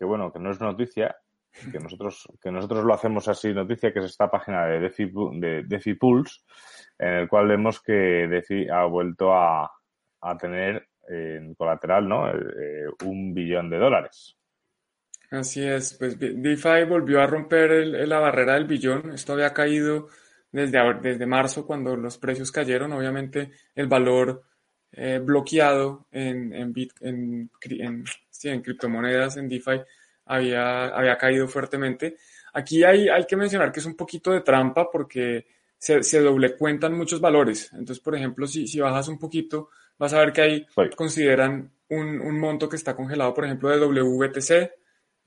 bueno, que no es noticia, que nosotros, que nosotros lo hacemos así noticia, que es esta página de DeFi, de Pulse, en el cual vemos que DeFi ha vuelto a, a tener en colateral, ¿no? Eh, un billón de dólares. Así es, pues DeFi volvió a romper la barrera del billón. Esto había caído desde, desde marzo cuando los precios cayeron. Obviamente el valor eh, bloqueado en, en, en, en, sí, en, criptomonedas, en DeFi, había, había caído fuertemente. Aquí hay, hay que mencionar que es un poquito de trampa porque se, se doble cuentan muchos valores. Entonces, por ejemplo, si, si bajas un poquito, vas a ver que ahí consideran un, monto que está congelado, por ejemplo, de WBTC,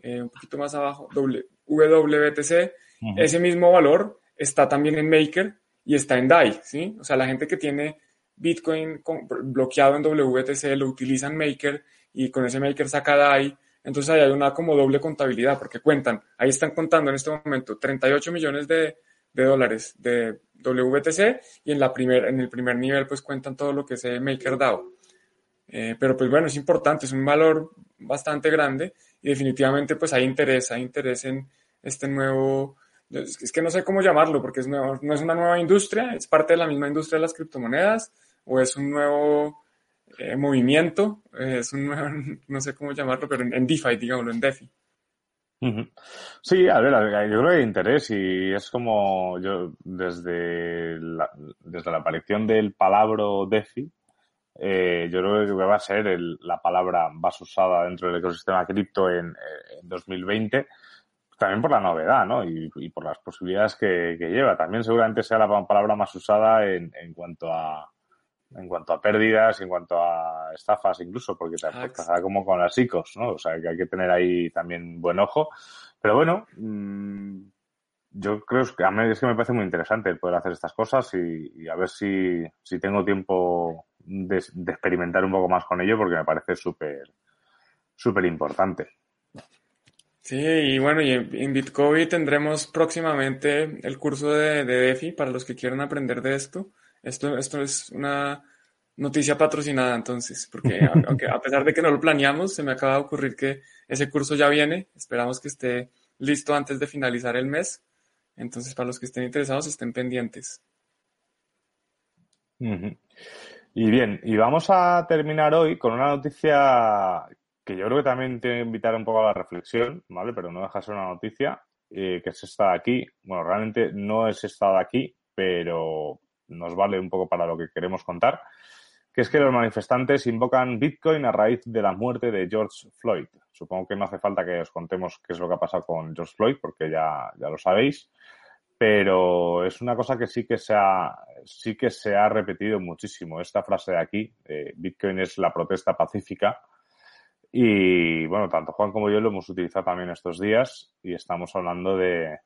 eh, un poquito más abajo, WBTC, ese mismo valor está también en Maker y está en DAI, ¿sí? O sea, la gente que tiene Bitcoin bloqueado en WBTC lo utiliza en Maker y con ese Maker saca DAI. Entonces ahí hay una como doble contabilidad porque cuentan, ahí están contando en este momento 38 millones de, dólares de WBTC y en, la primer, en el primer nivel pues cuentan todo lo que es MakerDAO. Eh, pero pues bueno, es importante, es un valor bastante grande y definitivamente pues hay interés, hay interés en este nuevo, es que no sé cómo llamarlo porque es no es una nueva industria, es parte de la misma industria de las criptomonedas o es un nuevo eh, movimiento, eh, es un nuevo, *laughs* no sé cómo llamarlo, pero en, DeFi, digámoslo, en DeFi. Sí, a ver, yo creo que hay interés y es como yo desde la, desde la aparición del palabra DeFi, eh, yo creo que va a ser la palabra más usada dentro del ecosistema cripto en, 2020, también por la novedad, ¿no? Y, por las posibilidades que, lleva. También seguramente sea la palabra más usada en, cuanto a en cuanto a pérdidas, en cuanto a estafas incluso, porque te pasará como con las ICOs, ¿no? O sea, que hay que tener ahí también buen ojo. Pero bueno, mm, yo creo que a mí es que me parece muy interesante poder hacer estas cosas y, a ver si, si tengo tiempo de, experimentar un poco más con ello porque me parece súper, súper importante. Sí, y bueno, y en, Bitcoin tendremos próximamente el curso de, DeFi para los que quieran aprender de esto. Esto, esto es una noticia patrocinada entonces, porque *laughs* aunque a pesar de que no lo planeamos, se me acaba de ocurrir que ese curso ya viene. Esperamos que esté listo antes de finalizar el mes. Entonces, para los que estén interesados, estén pendientes. Y bien, y vamos a terminar hoy con una noticia que yo creo que también tiene que invitar un poco a la reflexión, ¿vale? Pero no deja de ser una noticia, eh, que es esta de aquí. Bueno, realmente no es esta de aquí, pero nos vale un poco para lo que queremos contar, que es que los manifestantes invocan Bitcoin a raíz de la muerte de George Floyd. Supongo que no hace falta que os contemos qué es lo que ha pasado con George Floyd, porque ya, ya lo sabéis pero es una cosa que sí que se ha, sí que se ha repetido muchísimo. Esta frase de aquí, Bitcoin es la protesta pacífica. Y bueno, tanto Juan como yo lo hemos utilizado también estos días y estamos hablando de,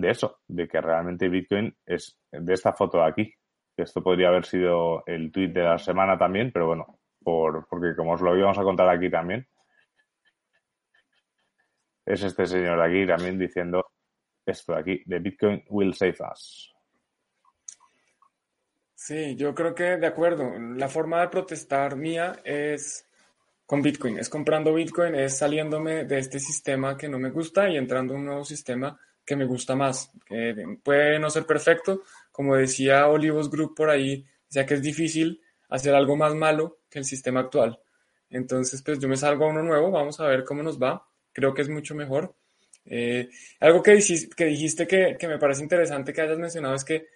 de eso, de que realmente Bitcoin es de esta foto de aquí. Esto podría haber sido el tweet de la semana también, pero bueno, por, porque como os lo íbamos a contar aquí también, es este señor aquí también diciendo esto de aquí, de Bitcoin will save us. Sí, yo creo que de acuerdo. La forma de protestar mía es con Bitcoin, es comprando Bitcoin, es saliéndome de este sistema que no me gusta y entrando a un nuevo sistema que me gusta más. Que puede no ser perfecto, como decía Olivos Group por ahí, ya que es difícil hacer algo más malo que el sistema actual. Entonces, pues yo me salgo a uno nuevo, vamos a ver cómo nos va. Creo que es mucho mejor. Eh, algo que, dijiste que, me parece interesante que hayas mencionado es que,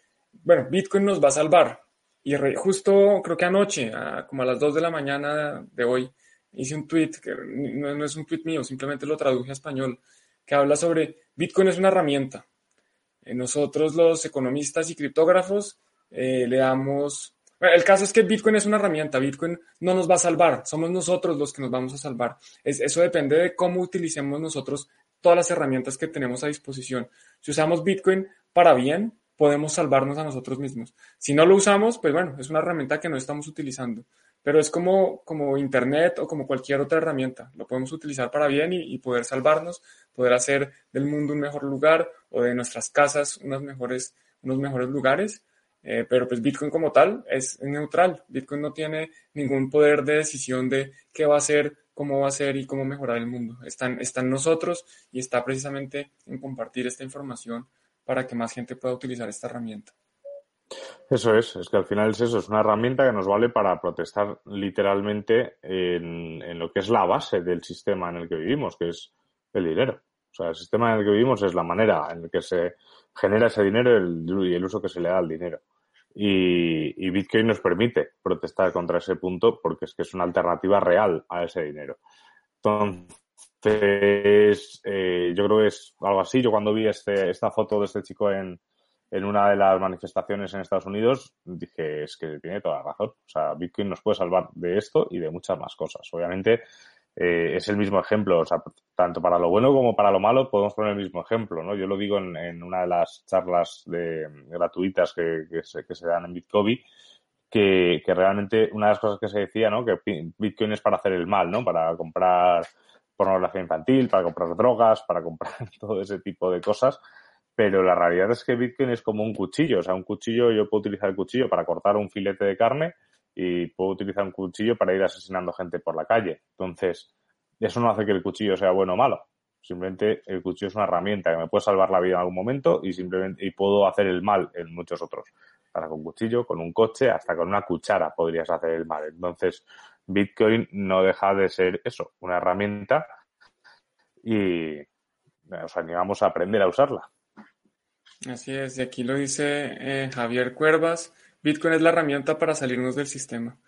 bueno, Bitcoin nos va a salvar. Y justo creo que anoche, como a las 2 de la mañana de hoy, hice un tweet, que no, es un tweet mío, simplemente lo traduje a español, que habla sobre Bitcoin es una herramienta. Eh, nosotros los economistas y criptógrafos eh, le damos... el caso es que Bitcoin es una herramienta, Bitcoin no nos va a salvar, somos nosotros los que nos vamos a salvar. eso depende de cómo utilicemos nosotros todas las herramientas que tenemos a disposición. Si usamos Bitcoin para bien, podemos salvarnos a nosotros mismos. Si no lo usamos, pues bueno, es una herramienta que no estamos utilizando. Pero es como, como Internet o como cualquier otra herramienta. Lo podemos utilizar para bien y, poder salvarnos, poder hacer del mundo un mejor lugar o de nuestras casas unos mejores, unos mejores lugares. Eh, pero pues Bitcoin como tal es neutral. Bitcoin no tiene ningún poder de decisión de qué va a ser cómo va a ser y cómo mejorar el mundo. Está en, nosotros y está precisamente en compartir esta información para que más gente pueda utilizar esta herramienta. Eso es, es que al final es eso, es una herramienta que nos vale para protestar literalmente en, lo que es la base del sistema en el que vivimos, que es el dinero. O sea, el sistema en el que vivimos es la manera en la que se genera ese dinero y el uso que se le da al dinero. Y, Bitcoin nos permite protestar contra ese punto porque es que es una alternativa real a ese dinero. Entonces, eh, yo creo que es algo así. Yo cuando vi este, esta foto de este chico en, en una de las manifestaciones en Estados Unidos, dije, es que tiene toda la razón. O sea, Bitcoin nos puede salvar de esto y de muchas más cosas. Obviamente, eh, es el mismo ejemplo. O sea, tanto para lo bueno como para lo malo podemos poner el mismo ejemplo, ¿no? Yo lo digo en, una de las charlas de, gratuitas que, se, dan en Bitcoin, que, que realmente una de las cosas que se decía, ¿no? Que Bitcoin es para hacer el mal, ¿no? Para comprar pornografía infantil, para comprar drogas, para comprar *laughs* todo ese tipo de cosas. Pero la realidad es que Bitcoin es como un cuchillo. O sea, un cuchillo, yo puedo utilizar el cuchillo para cortar un filete de carne y puedo utilizar un cuchillo para ir asesinando gente por la calle. Entonces, eso no hace que el cuchillo sea bueno o malo. Simplemente el cuchillo es una herramienta que me puede salvar la vida en algún momento y simplemente y puedo hacer el mal en muchos otros. Para con cuchillo, con un coche, hasta con una cuchara podrías hacer el mal. Entonces, Bitcoin no deja de ser eso, una herramienta y os animamos a aprender a usarla. Así es, y aquí lo dice eh, Javier Cuervas, Bitcoin es la herramienta para salirnos del sistema.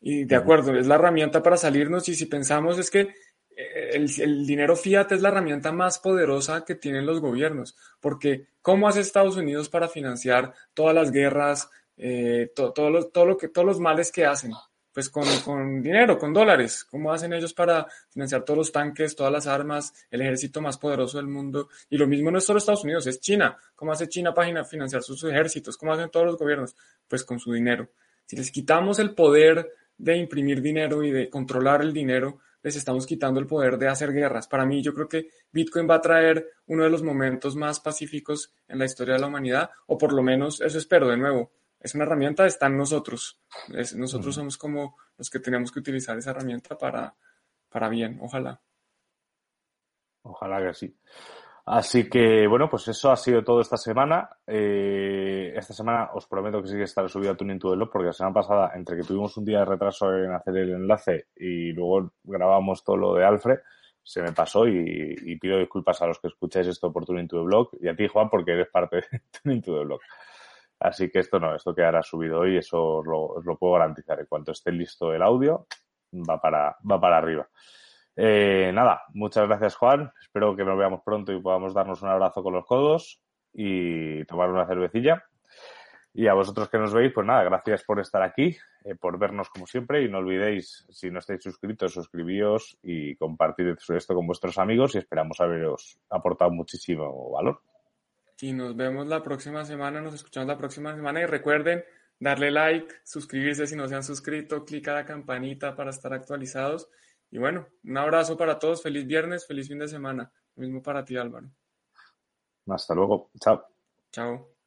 Y de acuerdo, es la herramienta para salirnos y si pensamos es que eh, el, dinero fiat es la herramienta más poderosa que tienen los gobiernos, porque ¿cómo hace Estados Unidos para financiar todas las guerras, eh, todo, lo, todo lo que, todos los males que hacen? Pues con, con, dinero, con dólares. ¿Cómo hacen ellos para financiar todos los tanques, todas las armas, el ejército más poderoso del mundo? Y lo mismo no es solo Estados Unidos, es China. ¿Cómo hace China para financiar sus ejércitos? ¿Cómo hacen todos los gobiernos? Pues con su dinero. Si les quitamos el poder de imprimir dinero y de controlar el dinero, les estamos quitando el poder de hacer guerras. Para mí, yo creo que Bitcoin va a traer uno de los momentos más pacíficos en la historia de la humanidad, o por lo menos eso espero de nuevo es una herramienta, está en nosotros. nosotros somos como los que tenemos que utilizar esa herramienta para, para bien, ojalá. Ojalá que sí. Así que, bueno, pues eso ha sido todo esta semana. Eh, esta semana os prometo que sí que estaré subido a Tuning to the porque la semana pasada, entre que tuvimos un día de retraso en hacer el enlace y luego grabamos todo lo de Alfred, se me pasó y, pido disculpas a los que escucháis esto por Tuning to the Blog y a ti, Juan, porque eres parte de *laughs* Tuning to the Blog. Así que esto no, esto quedará subido hoy, eso os lo, puedo garantizar. En cuanto esté listo el audio, va para, va para arriba. Eh, nada, muchas gracias Juan. Espero que nos veamos pronto y podamos darnos un abrazo con los codos y tomar una cervecilla. Y a vosotros que nos veis, pues nada, gracias por estar aquí, eh, por vernos como siempre y no olvidéis, si no estáis suscritos, suscribíos y compartir esto con vuestros amigos y esperamos haberos aportado muchísimo valor. Y nos vemos la próxima semana, nos escuchamos la próxima semana y recuerden darle like, suscribirse si no se han suscrito, clic a la campanita para estar actualizados. Y bueno, un abrazo para todos, feliz viernes, feliz fin de semana. Lo mismo para ti, Álvaro. Hasta luego, chao. Chao.